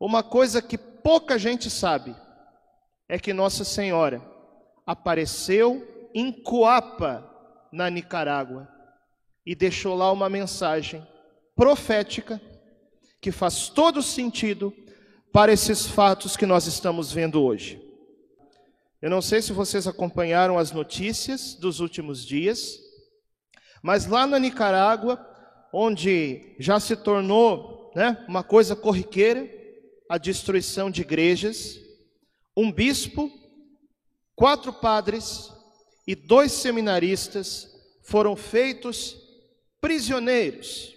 Uma coisa que pouca gente sabe é que Nossa Senhora apareceu em Coapa, na Nicarágua, e deixou lá uma mensagem profética que faz todo sentido para esses fatos que nós estamos vendo hoje. Eu não sei se vocês acompanharam as notícias dos últimos dias, mas lá na Nicarágua, onde já se tornou né, uma coisa corriqueira a destruição de igrejas, um bispo, quatro padres e dois seminaristas foram feitos prisioneiros,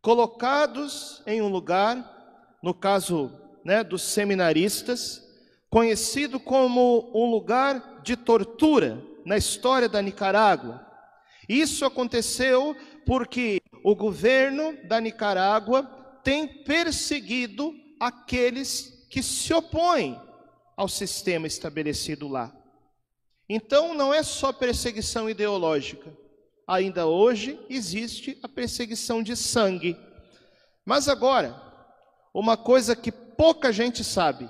colocados em um lugar, no caso né, dos seminaristas, conhecido como um lugar de tortura na história da Nicarágua. Isso aconteceu porque o governo da Nicarágua tem perseguido aqueles que se opõem ao sistema estabelecido lá. Então, não é só perseguição ideológica. Ainda hoje existe a perseguição de sangue. Mas agora, uma coisa que pouca gente sabe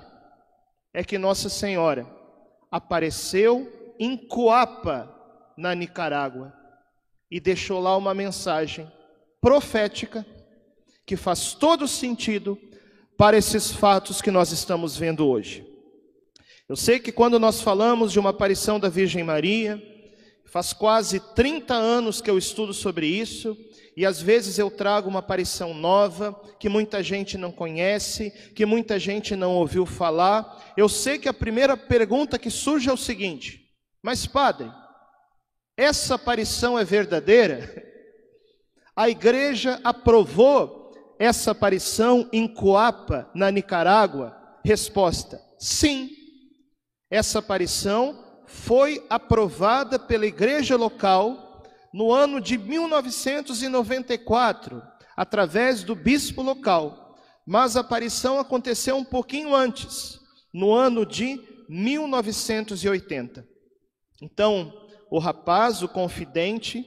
é que Nossa Senhora apareceu em Coapa, na Nicarágua, e deixou lá uma mensagem profética que faz todo sentido para esses fatos que nós estamos vendo hoje. Eu sei que quando nós falamos de uma aparição da Virgem Maria, faz quase 30 anos que eu estudo sobre isso, e às vezes eu trago uma aparição nova, que muita gente não conhece, que muita gente não ouviu falar. Eu sei que a primeira pergunta que surge é o seguinte: Mas, padre, essa aparição é verdadeira? A igreja aprovou essa aparição em Coapa, na Nicarágua? Resposta: Sim. Essa aparição foi aprovada pela igreja local no ano de 1994, através do bispo local, mas a aparição aconteceu um pouquinho antes, no ano de 1980. Então, o rapaz, o confidente,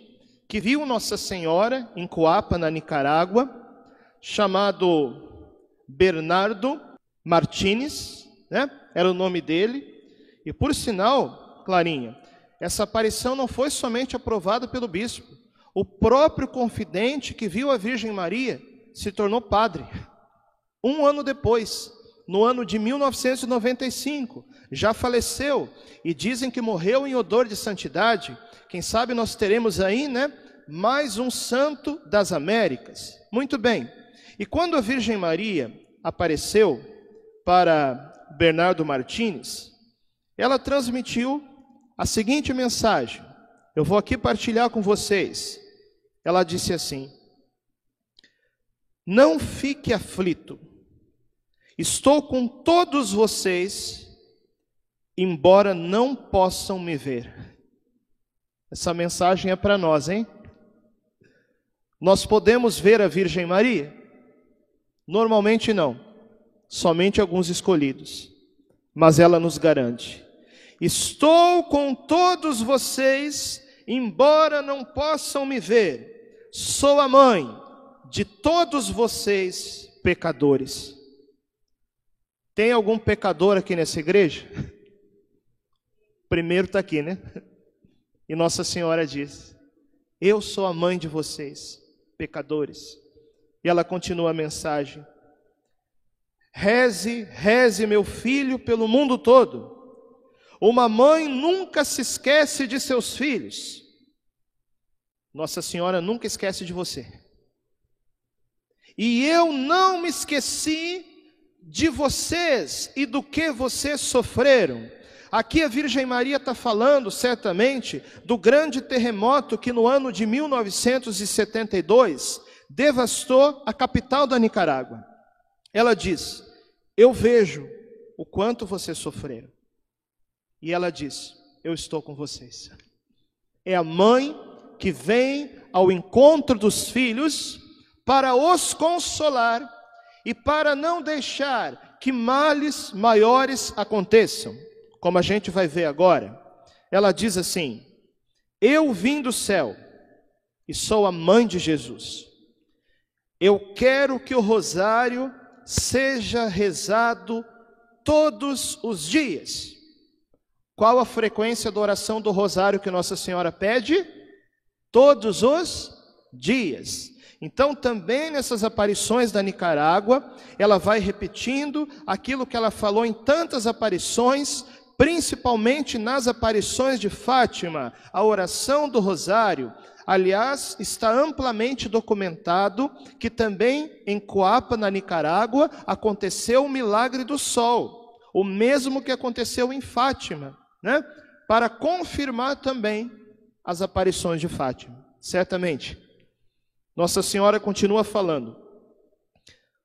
que viu Nossa Senhora em Coapa, na Nicarágua, chamado Bernardo Martínez, né? Era o nome dele. E por sinal, Clarinha, essa aparição não foi somente aprovada pelo bispo. O próprio confidente que viu a Virgem Maria se tornou padre. Um ano depois, no ano de 1995, já faleceu e dizem que morreu em odor de santidade. Quem sabe nós teremos aí, né, mais um santo das Américas. Muito bem. E quando a Virgem Maria apareceu para Bernardo Martins, ela transmitiu a seguinte mensagem. Eu vou aqui partilhar com vocês. Ela disse assim: Não fique aflito. Estou com todos vocês, embora não possam me ver. Essa mensagem é para nós, hein? Nós podemos ver a Virgem Maria? Normalmente não, somente alguns escolhidos. Mas ela nos garante Estou com todos vocês, embora não possam me ver. Sou a mãe de todos vocês, pecadores. Tem algum pecador aqui nessa igreja? Primeiro está aqui, né? E Nossa Senhora diz: Eu sou a mãe de vocês, pecadores. E ela continua a mensagem: Reze, reze, meu filho, pelo mundo todo uma mãe nunca se esquece de seus filhos. Nossa Senhora nunca esquece de você. E eu não me esqueci de vocês e do que vocês sofreram. Aqui a Virgem Maria está falando, certamente, do grande terremoto que no ano de 1972 devastou a capital da Nicarágua. Ela diz: Eu vejo o quanto vocês sofreram. E ela diz: Eu estou com vocês. É a mãe que vem ao encontro dos filhos para os consolar e para não deixar que males maiores aconteçam, como a gente vai ver agora. Ela diz assim: Eu vim do céu e sou a mãe de Jesus. Eu quero que o rosário seja rezado todos os dias. Qual a frequência da oração do rosário que Nossa Senhora pede? Todos os dias. Então, também nessas aparições da Nicarágua, ela vai repetindo aquilo que ela falou em tantas aparições, principalmente nas aparições de Fátima, a oração do rosário. Aliás, está amplamente documentado que também em Coapa, na Nicarágua, aconteceu o milagre do sol, o mesmo que aconteceu em Fátima, né? Para confirmar também as aparições de Fátima, certamente. Nossa Senhora continua falando: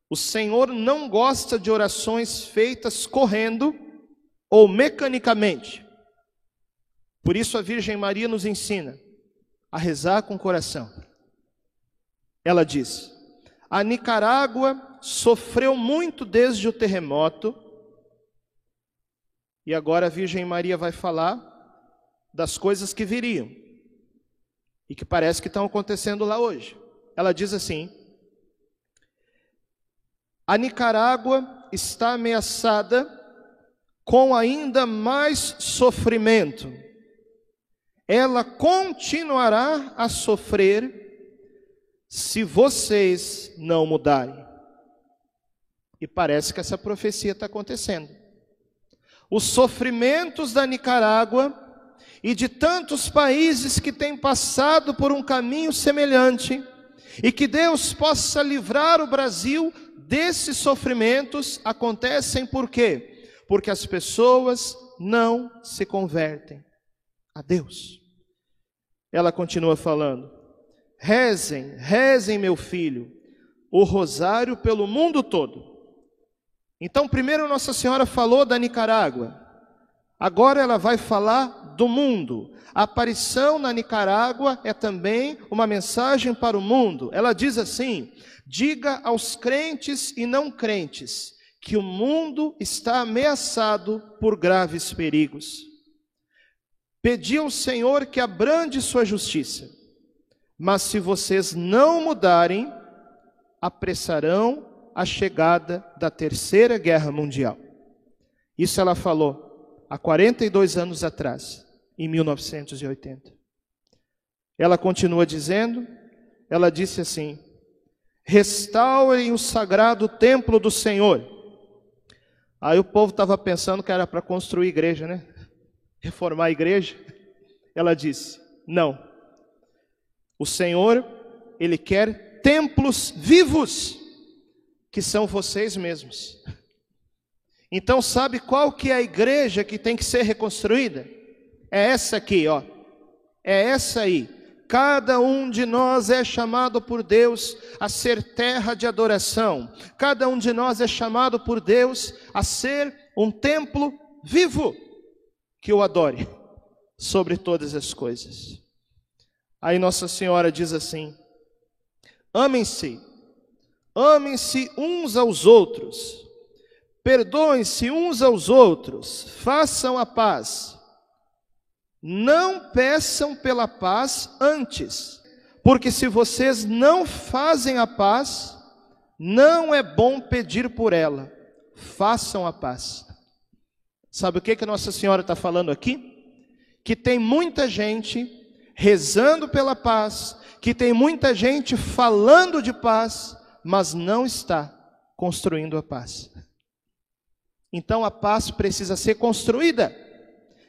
O Senhor não gosta de orações feitas correndo ou mecanicamente. Por isso a Virgem Maria nos ensina a rezar com o coração. Ela diz: A Nicarágua sofreu muito desde o terremoto, e agora a Virgem Maria vai falar das coisas que viriam e que parece que estão acontecendo lá hoje ela diz assim: A Nicarágua está ameaçada com ainda mais sofrimento. Ela continuará a sofrer se vocês não mudarem. E parece que essa profecia está acontecendo. Os sofrimentos da Nicarágua e de tantos países que têm passado por um caminho semelhante e que Deus possa livrar o Brasil desses sofrimentos acontecem por quê? Porque as pessoas não se convertem a Deus. Ela continua falando: rezem, rezem, meu filho, o rosário pelo mundo todo. Então, primeiro Nossa Senhora falou da Nicarágua, agora ela vai falar do mundo. A aparição na Nicarágua é também uma mensagem para o mundo. Ela diz assim: diga aos crentes e não crentes que o mundo está ameaçado por graves perigos. Pedi ao Senhor que abrande sua justiça, mas se vocês não mudarem, apressarão a chegada da terceira guerra mundial. Isso ela falou há 42 anos atrás em 1980. Ela continua dizendo, ela disse assim: restaurem o sagrado templo do Senhor. Aí o povo estava pensando que era para construir igreja, né? Reformar a igreja. Ela disse: não. O Senhor, Ele quer templos vivos, que são vocês mesmos. Então, sabe qual que é a igreja que tem que ser reconstruída? É essa aqui, ó. É essa aí. Cada um de nós é chamado por Deus a ser terra de adoração. Cada um de nós é chamado por Deus a ser um templo vivo que o adore sobre todas as coisas. Aí Nossa Senhora diz assim: Amem-se, amem-se uns aos outros, perdoem-se uns aos outros, façam a paz não peçam pela paz antes, porque se vocês não fazem a paz, não é bom pedir por ela. Façam a paz. Sabe o que, que Nossa Senhora está falando aqui? Que tem muita gente rezando pela paz, que tem muita gente falando de paz, mas não está construindo a paz. Então a paz precisa ser construída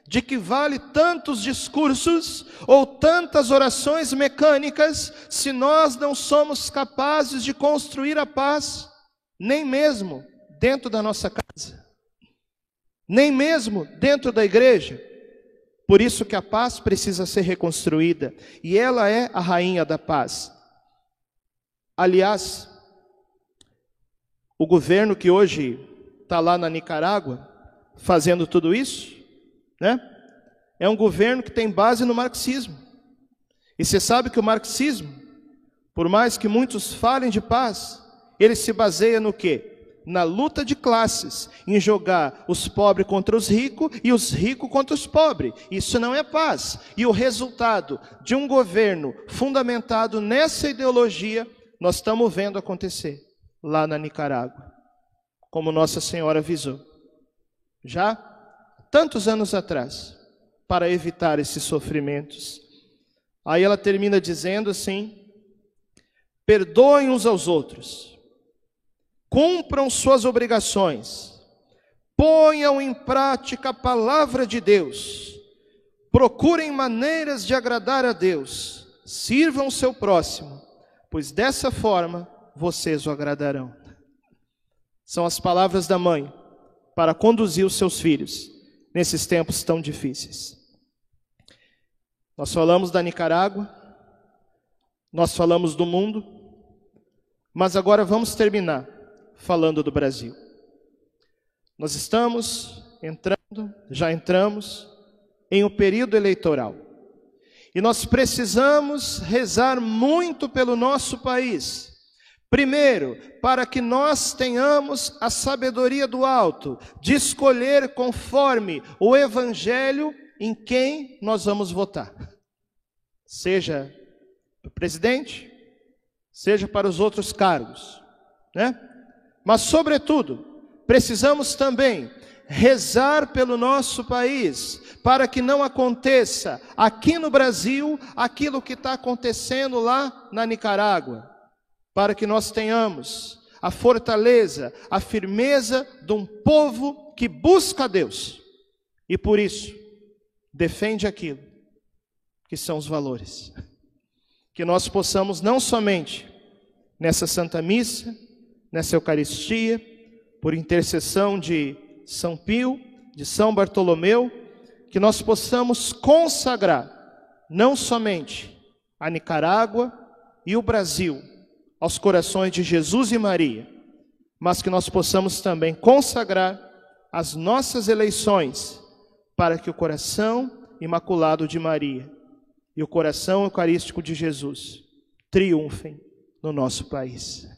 de que vale tantos discursos ou tantas orações mecânicas se nós não somos capazes de construir a paz, nem mesmo dentro da nossa casa, nem mesmo dentro da igreja. Por isso que a paz precisa ser reconstruída e ela é a rainha da paz. Aliás, o governo que hoje está lá na Nicarágua fazendo tudo isso, né? É um governo que tem base no marxismo. E você sabe que o marxismo, por mais que muitos falem de paz, ele se baseia no quê? Na luta de classes, em jogar os pobres contra os ricos e os ricos contra os pobres. Isso não é paz. E o resultado de um governo fundamentado nessa ideologia, nós estamos vendo acontecer lá na Nicarágua. como Nossa Senhora avisou. Já tantos anos atrás, para evitar esses sofrimentos. Aí ela termina dizendo assim: perdoem uns aos outros, cumpram suas obrigações, ponham em prática a palavra de Deus, procurem maneiras de agradar a Deus, sirvam o seu próximo, pois dessa forma vocês o agradarão. São as palavras da mãe para conduzir os seus filhos nesses tempos tão difíceis. Nós falamos da Nicarágua, nós falamos do mundo, mas agora vamos terminar falando do Brasil. Nós estamos entrando, já entramos, em um período eleitoral. E nós precisamos rezar muito pelo nosso país. Primeiro, para que nós tenhamos a sabedoria do alto, de escolher conforme o Evangelho em quem nós vamos votar. Seja para o presidente, seja para os outros cargos, né? Mas, sobretudo, precisamos também rezar pelo nosso país, para que não aconteça aqui no Brasil aquilo que está acontecendo lá na Nicarágua, para que nós tenhamos a fortaleza, a firmeza de um povo que busca Deus e por isso defende aquilo que são os valores. Que nós possamos não somente nessa Santa Missa, nessa Eucaristia, por intercessão de São Pio, de São Bartolomeu, que nós possamos consagrar não somente a Nicarágua e o Brasil aos corações de Jesus e Maria, mas que nós possamos também consagrar as nossas eleições para que o coração imaculado de Maria e o coração eucarístico de Jesus triunfem no nosso país.